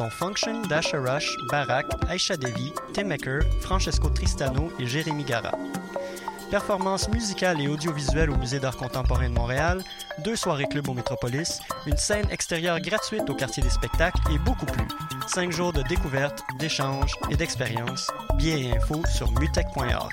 dont Function, Dasha Rush, Barak, Aisha Devi, Tim Maker, Francesco Tristano et Jérémy Gara. Performances musicales et audiovisuelles au Musée d'art contemporain de Montréal, deux soirées club au Métropolis, une scène extérieure gratuite au quartier des spectacles et beaucoup plus. Cinq jours de découverte, d'échanges et d'expériences. Billets et infos sur mutech.org.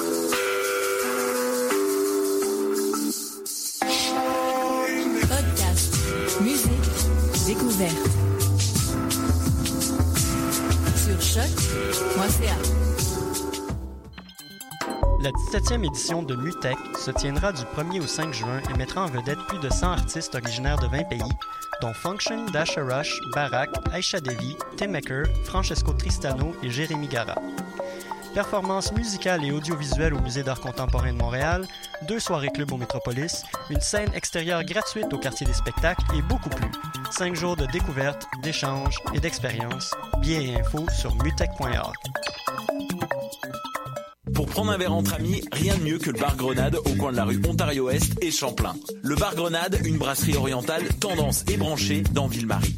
La 17e édition de Mutech se tiendra du 1er au 5 juin et mettra en vedette plus de 100 artistes originaires de 20 pays, dont Function, Dasha Rush, Barak, Aisha Devi, Tim Maker, Francesco Tristano et Jérémy Gara. Performances musicales et audiovisuelles au Musée d'art contemporain de Montréal, deux soirées club au Métropolis, une scène extérieure gratuite au quartier des spectacles et beaucoup plus. Cinq jours de découverte, d'échanges et d'expériences. Billets et infos sur mutech.org. Pour prendre un verre entre amis, rien de mieux que le bar Grenade au coin de la rue Ontario-Est et Champlain. Le bar Grenade, une brasserie orientale tendance et branchée dans Ville-Marie.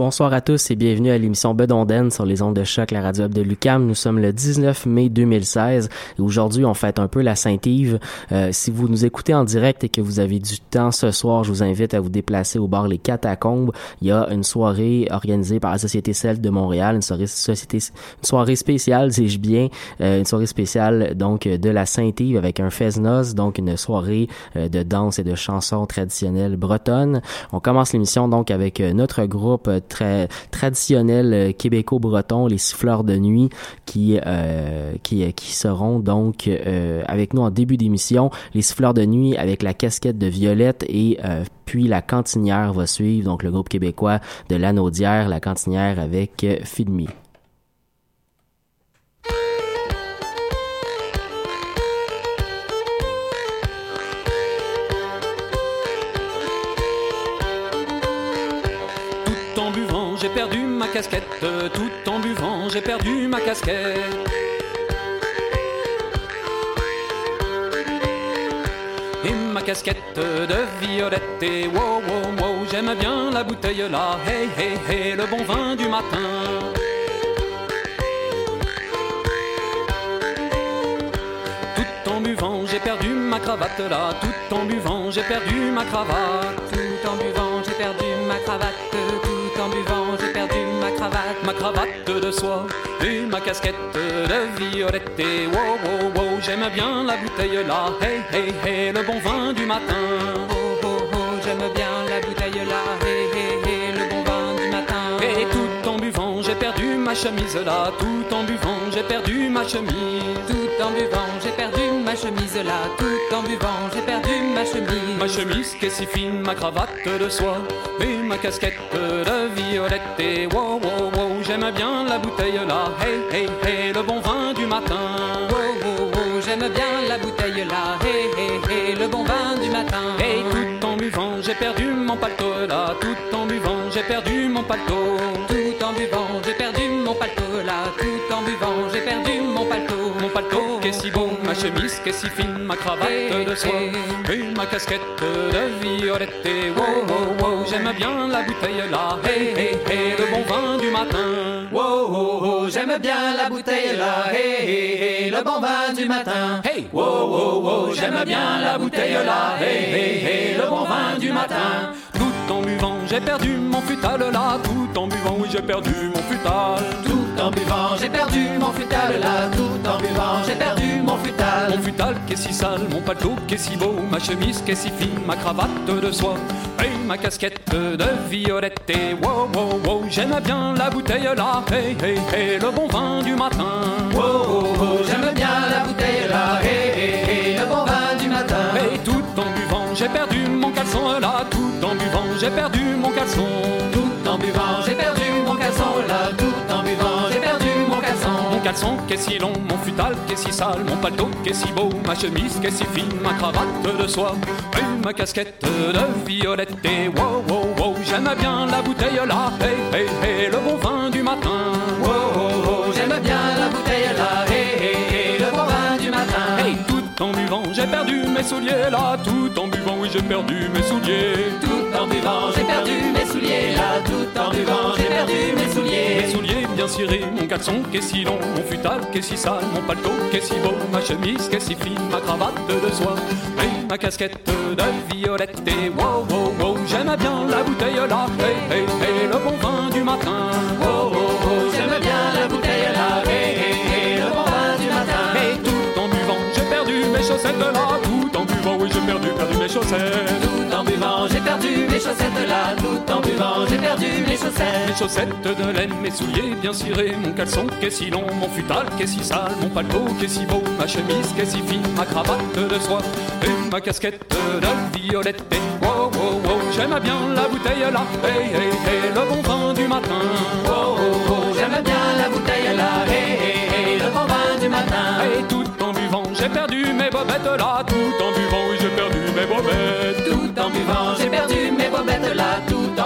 Bonsoir à tous et bienvenue à l'émission Bedonden sur les ondes de choc, la radio de Lucam. Nous sommes le 19 mai 2016 et aujourd'hui on fête un peu la Saint-Yves. Euh, si vous nous écoutez en direct et que vous avez du temps ce soir, je vous invite à vous déplacer au bar Les Catacombes. Il y a une soirée organisée par la Société Celte de Montréal, une soirée, société, spéciale, dis-je bien, euh, une soirée spéciale donc de la Saint-Yves avec un fest-noz, donc une soirée euh, de danse et de chansons traditionnelles bretonnes. On commence l'émission donc avec notre groupe très traditionnel euh, québéco-breton, les siffleurs de nuit, qui euh, qui qui seront donc euh, avec nous en début d'émission. Les siffleurs de nuit avec la casquette de Violette et puis la cantinière va suivre, donc le groupe québécois de l'Anaudière, la cantinière avec Filmi. Tout en buvant, j'ai perdu ma casquette. Et ma casquette de violette. Et wow, wow, wow, j'aime bien la bouteille là. Hey, hey, hey, le bon vin du matin. Tout en buvant, j'ai perdu ma cravate là. Tout en buvant, j'ai perdu ma cravate. Tout en buvant, j'ai perdu ma cravate. Ma cravate de soie et ma casquette de violette. Et wow, wow, wow, j'aime bien la bouteille là. Hey, hey, hey, le bon vin du matin. Oh, oh, oh, j'aime bien la bouteille là. Hey, hey, hey, le bon vin du matin. Et tout en buvant, j'ai perdu ma chemise là. Tout en buvant, j'ai perdu ma chemise. Tout en buvant, j'ai perdu ma chemise là. Tout en buvant, j'ai perdu ma chemise. Ma chemise qui est si fine, ma cravate de soie et ma casquette de violette. Et wow, wow, wow, j'aime bien la bouteille là. Hey, hey, hey, le bon vin du matin. Wow, wow, wow, j'aime bien la bouteille là. Hey, hey, hey, le bon vin du matin. Et tout en buvant, j'ai perdu mon paletot là. Tout en buvant, j'ai perdu mon paletot. Si fine, ma cravate de soie et ma casquette de violette. Et wow, wow, j'aime bien la bouteille là. Hey, hey, le bon vin du matin. Wow, wow, wow, j'aime bien la bouteille là. Hey, hey, le bon vin du matin. Hey, wow, wow, wow, j'aime bien la bouteille là. Hey, hey, hey, le bon vin du matin. Tout en buvant, j'ai perdu mon futal là. Tout en buvant, oui, j'ai perdu mon futal. Tout en buvant, j'ai perdu mon futal là. Tout en buvant, j'ai perdu mon futal. Mon futal qui est si sale, mon paletot qui est si beau, ma chemise qui est si fine, ma cravate de soie, et ma casquette de violette. Et wow, wow, wow, j'aime bien la bouteille là. Hey, hey, hey, le bon vin du matin. Wow, wow, wow, j'aime bien la bouteille là. Hey, hey, hey, j'ai perdu mon caleçon. Tout en buvant, j'ai perdu mon caleçon là. Tout en buvant, j'ai perdu mon caleçon. Mon caleçon qui est si long, mon futal qui est si sale, mon paletot qui est si beau, ma chemise qui est si fine, ma cravate de soie, et ma casquette de violette. Et wow, wow, wow, j'aime bien la bouteille là. Hey, hey, hey, le bon vin du matin. Wow, en buvant, j'ai perdu mes souliers là. Tout en buvant, oui, j'ai perdu mes souliers. Tout en buvant, j'ai perdu mes souliers là. Tout en buvant, j'ai perdu mes souliers. Mes souliers bien cirés, mon caleçon qui est si long, mon futal qui est si sale, mon paletot qui est si beau, ma chemise qui est si fine, ma cravate de soie, et ma casquette de violette. Et wow, wow, wow, j'aime bien la bouteille là. Hey, le bon vin là. Tout en buvant, j'ai perdu mes chaussettes. Mes chaussettes de laine, mes souliers bien cirés, mon caleçon qui est si long, mon futal qui est si sale, mon paletot qui est si beau, ma chemise qui est si fine, ma cravate de soie, et ma casquette de violette. Et wow, wow, wow, j'aime bien la bouteille là. Hey, hey, hey, le bon vin du matin. Wow, wow, wow, j'aime bien la bouteille là. Hey, hey, hey, le bon vin du matin. Et tout en buvant, j'ai perdu mes bobettes là. Tout en buvant, j'ai perdu mes bobettes. Tout en buvant,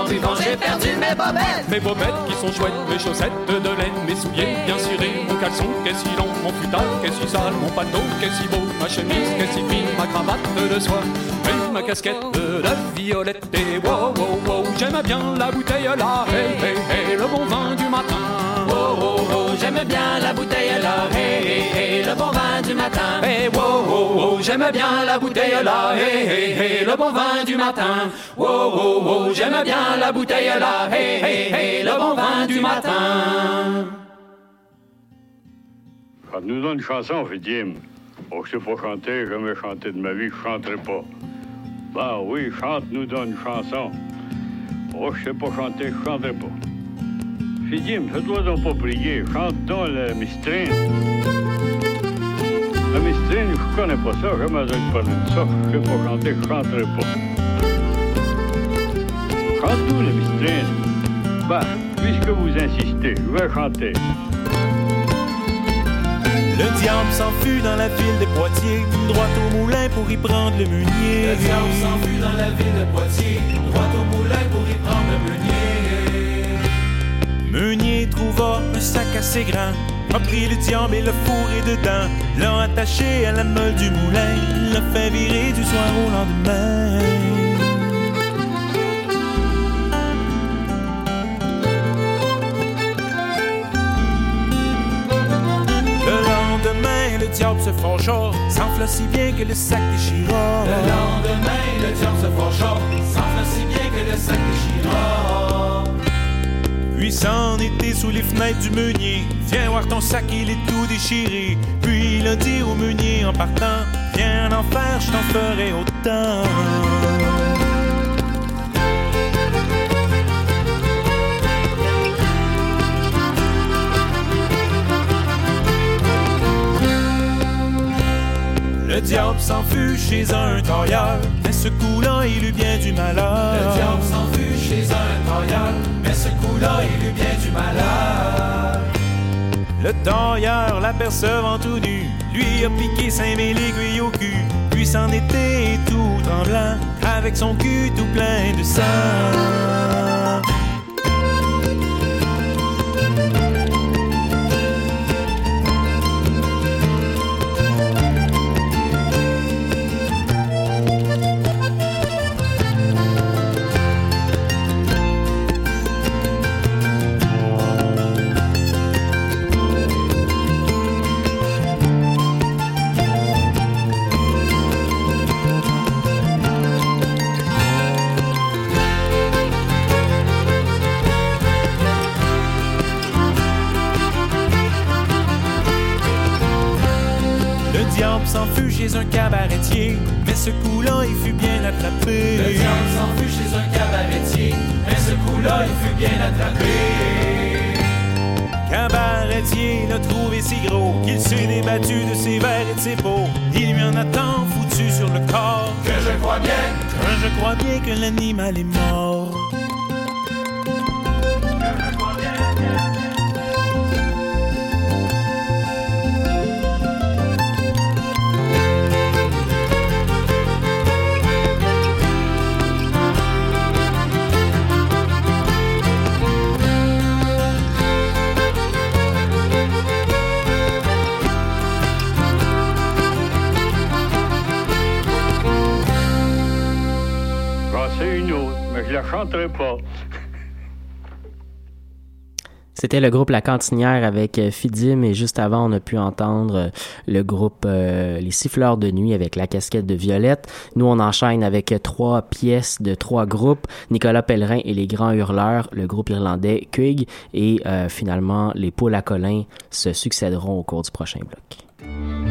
en buvant, j'ai perdu mes bobettes. Mes bobettes qui sont chouettes, mes chaussettes de laine, mes souliers bien cirés, mon caleçon qui est si long, mon futal qui est si sale, mon paletot qui est si beau, ma chemise qui est si fine, ma cravate de soie, et ma casquette de violette. Et wow, wow, wow, j'aime bien la bouteille là. Hey, hey, hey, le bon vin du matin. Wow, wow, wow, j'aime bien la bouteille j'aime bien la bouteille là. Hey, hey, hey, le bon vin du matin. Wow, wow, wow, j'aime bien la bouteille là. Hey, hey, hey, le bon vin du matin. Chante-nous une chanson, fait Jim. Oh, je sais pas chanter, jamais chanté de ma vie, je chanterai pas. Ben oui, chante-nous une chanson. Oh, je sais pas chanter, je chanterai pas. Fait Jim, fais-toi donc pas prier, chante donc le mistrine. Le mistrine, je connais pas ça, jamais entendu parler de ça. Je sais pas chanter, je chanterai pas. Chante-nous le mistrine. Ben, puisque vous insistez, je vais chanter. Le diable s'enfuit dans la ville de Poitiers, droit au moulin pour y prendre le meunier. Le diable s'enfuit dans la ville de Poitiers, droit au moulin pour y prendre le meunier. Meunier trouva un sac assez grand, a pris le diable et le fourré dedans, l'a attaché à la meule du moulin, l'a fait virer du soir au lendemain. lendemain, le diable se forgea, s'enfla si bien que le sac déchira. Le lendemain, le diable se forgea, s'enfla si bien que le sac déchira. Puis s'en était sous les fenêtres du meunier. Viens voir ton sac, il est tout déchiré. Puis il a dit au meunier en partant Viens en faire, je t'en ferai autant. Le diable s'enfuit chez un tailleur, mais ce coup-là, il eut bien du malheur. Le diable s'enfuit chez un tailleur, il eut bien du malheur. Le tailleur, l'apercevant tout nu, lui a piqué cinq mille aiguilles au cul, puis s'en était tout tremblant, avec son cul tout plein de sang. Chez un cabaretier, mais ce coup-là, il fut bien attrapé. Le diable s'en fut chez un cabaretier, mais ce coup-là, il fut bien attrapé. Cabaretier l'a trouvé si gros qu'il s'est débattu de ses verres et de ses pots. Il lui en a tant foutu sur le corps que je crois bien, que je crois bien que l'animal est mort. Chanterai pas. C'était le groupe La Cantinière avec euh, Fidim et juste avant on a pu entendre euh, le groupe euh, Les Siffleurs de Nuit avec La Casquette de Violette. Nous on enchaîne avec trois pièces de trois groupes, Nicolas Pellerin et Les Grands Hurleurs, le groupe irlandais Kuig et finalement les Poules à Colin se succéderont au cours du prochain bloc.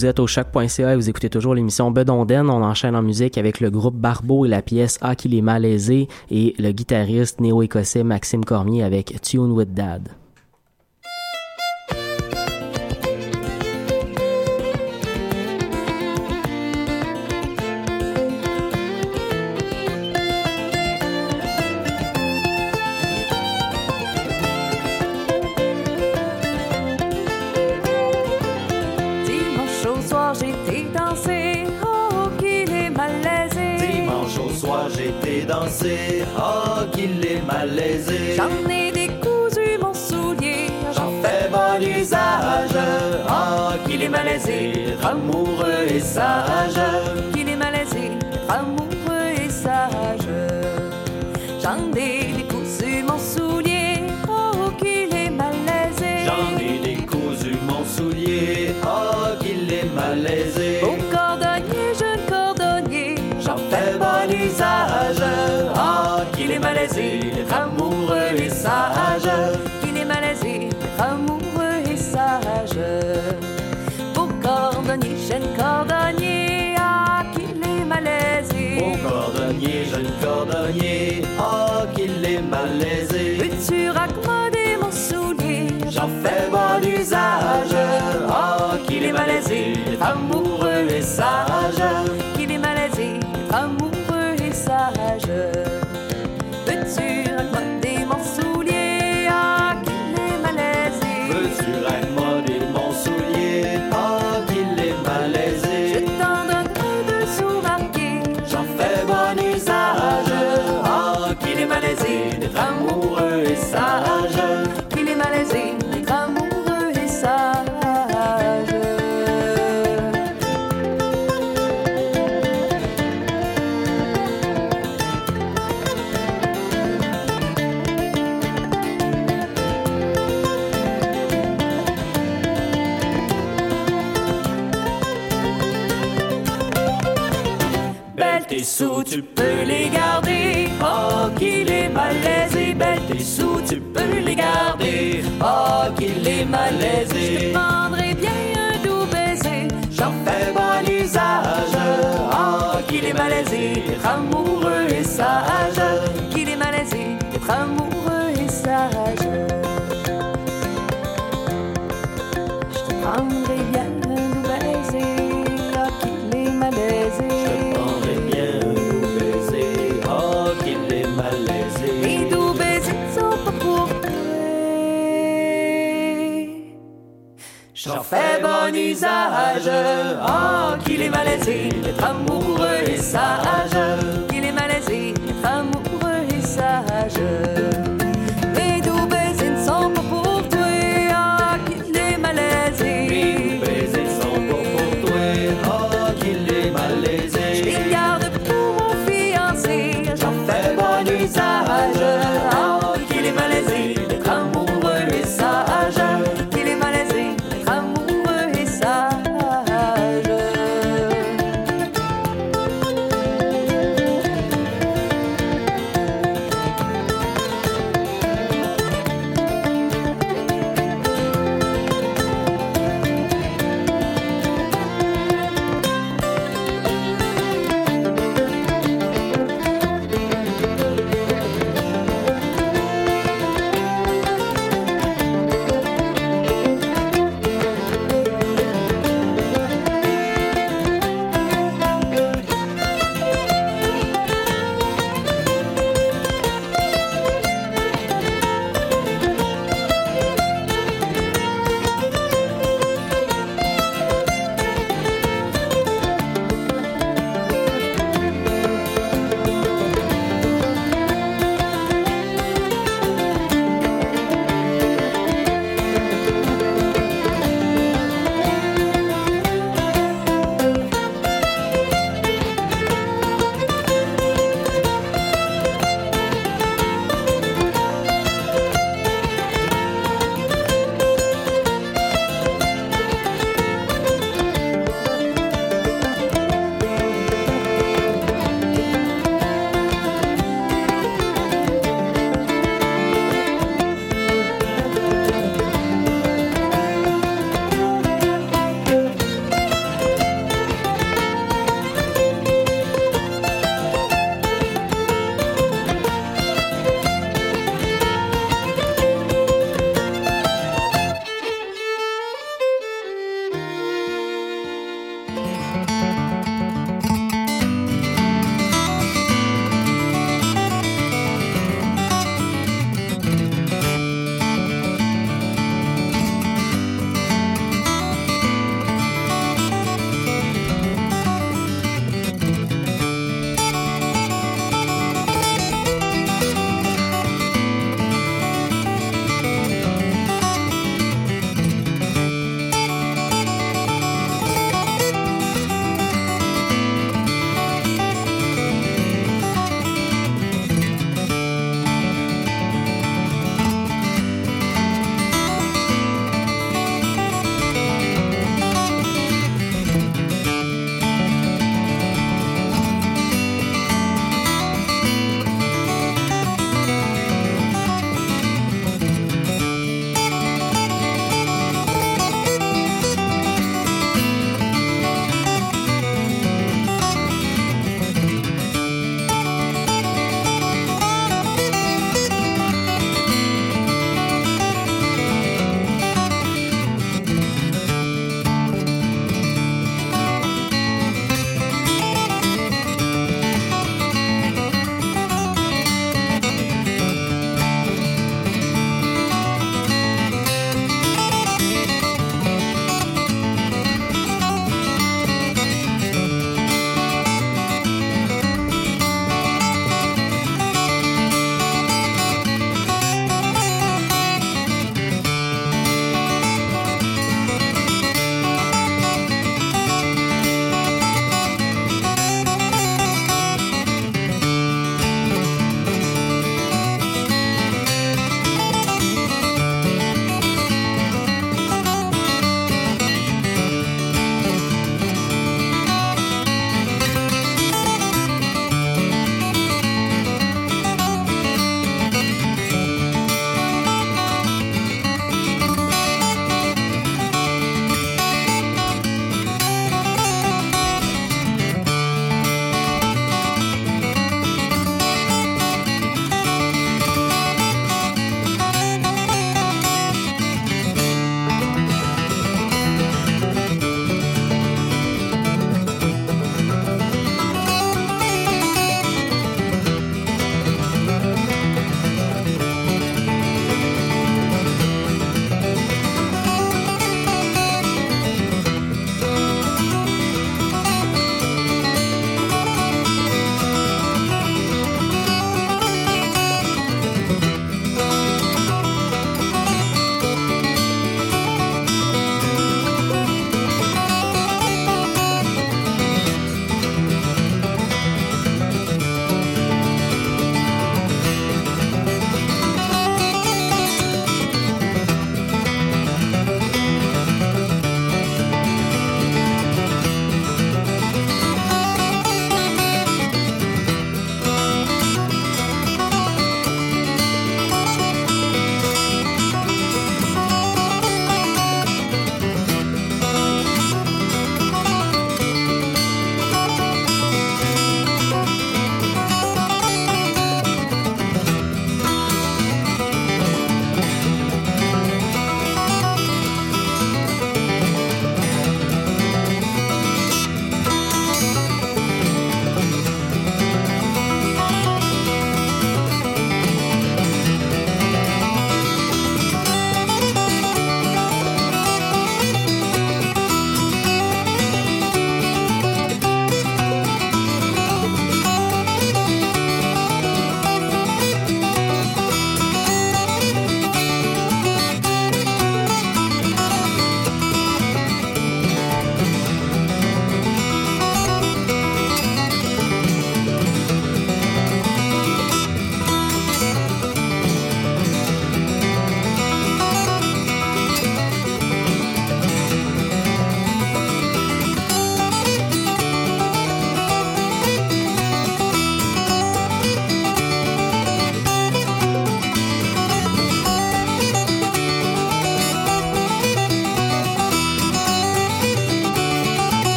Vous êtes au choc.ca et vous écoutez toujours l'émission Bedonden. On enchaîne en musique avec le groupe Barbeau et la pièce Ah qu'il est malaisé et le guitariste néo-écossais Maxime Cormier avec Tune with Dad. Oh qu'il est malaisé. J'en ai décousu mon soulier, j'en fais bon usage, oh qu'il est malaisé, amoureux et sage. Malaisé. Je te prendrai bien un doux baiser. J'en fais bon usage. Oh, qu'il est malaisé, amoureux et sage. Bon usage, oh qu'il est malaisé d'être amoureux et sage,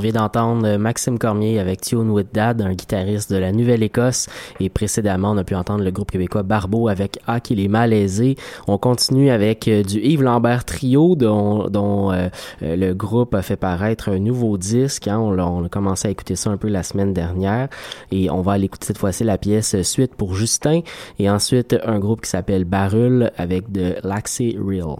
vient d'entendre Maxime Cormier avec Tune with Dad, un guitariste de la Nouvelle-Écosse. Et précédemment, on a pu entendre le groupe québécois Barbeau avec Ah qu'il est malaisé. On continue avec euh, du Yves Lambert Trio, dont, dont euh, euh, le groupe a fait paraître un nouveau disque. Hein. On, on, a commencé à écouter ça un peu la semaine dernière. Et on va aller écouter cette fois-ci la pièce Suite pour Justin. Et ensuite, un groupe qui s'appelle Barul avec de Laxi Real.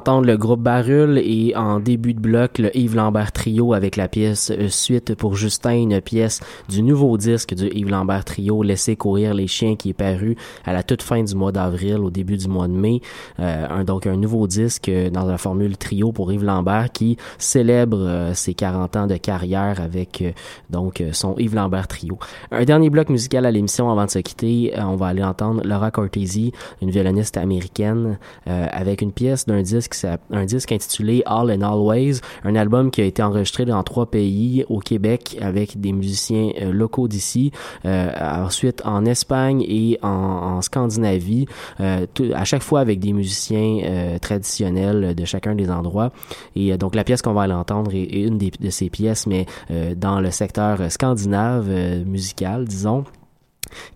D'entendre le groupe Barul et en début de bloc, le Yves Lambert Trio avec la pièce euh, Suite pour Justin, une pièce du nouveau disque du Yves Lambert Trio, Laissez courir les chiens, qui est paru à la toute fin du mois d'avril, au début du mois de mai. Euh, donc un nouveau disque dans la formule trio pour Yves Lambert qui célèbre euh, ses 40 ans de carrière avec donc son Yves Lambert Trio. Un dernier bloc musical à l'émission avant de se quitter, on va aller entendre Laura Cortese, une violoniste américaine, avec une pièce d'un disque, un disque intitulé All and Always, un album qui a été enregistré dans trois pays, au Québec avec des musiciens euh, locaux d'ici, euh, ensuite en Espagne et en, Scandinavie, euh, à chaque fois avec des musiciens traditionnels de chacun des endroits. Et donc la pièce qu'on va aller entendre est, une de ces pièces, mais dans le secteur scandinave musical, disons.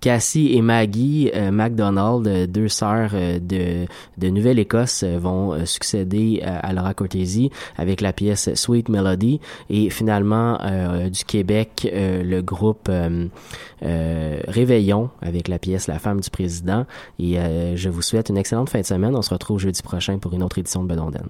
Cassie et Maggie euh, MacDonald, euh, deux sœurs euh, de, Nouvelle-Écosse, vont succéder à Laura Cortese avec la pièce Sweet Melody et finalement du Québec le groupe Réveillon avec la pièce La femme du président et je vous souhaite une excellente fin de semaine. On se retrouve jeudi prochain pour une autre édition de Bedonden.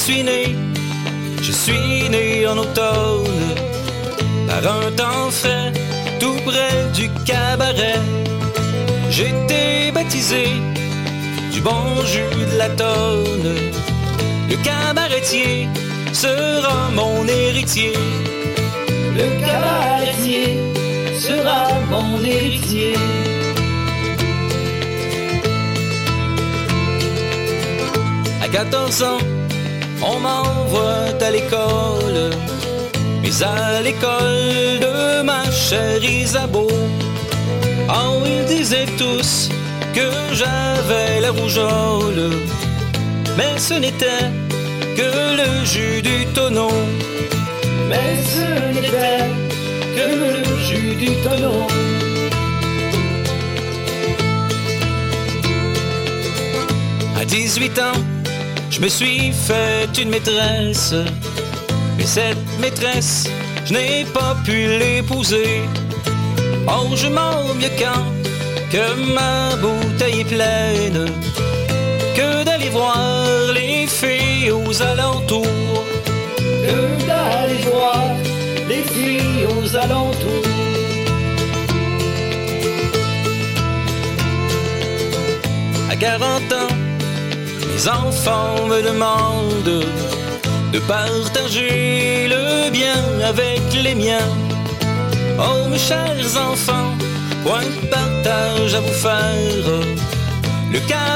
Suis né, je suis né en automne, par un temps fait, tout près du cabaret. J'étais baptisé du bon jus de la tonne. Le cabaretier sera mon héritier. Le cabaretier sera mon héritier. À 14 ans, on m'envoie à l'école. Mais à l'école de ma chère Isabeau, oh, ils disaient tous que j'avais la rougeole. Mais ce n'était que le jus du tonneau. Mais ce n'était que le jus du tonneau. À 18 ans, je me suis fait une maîtresse. Mais cette maîtresse, je n'ai pas pu l'épouser. Oh, je m'en mieux quand que ma bouteille est pleine, que d'aller voir les filles aux alentours, que d'aller voir les filles aux alentours. À 40 ans, enfants me demandent de partager le bien avec les miens. Oh, mes chers enfants, point de partage à vous faire. Le cabaret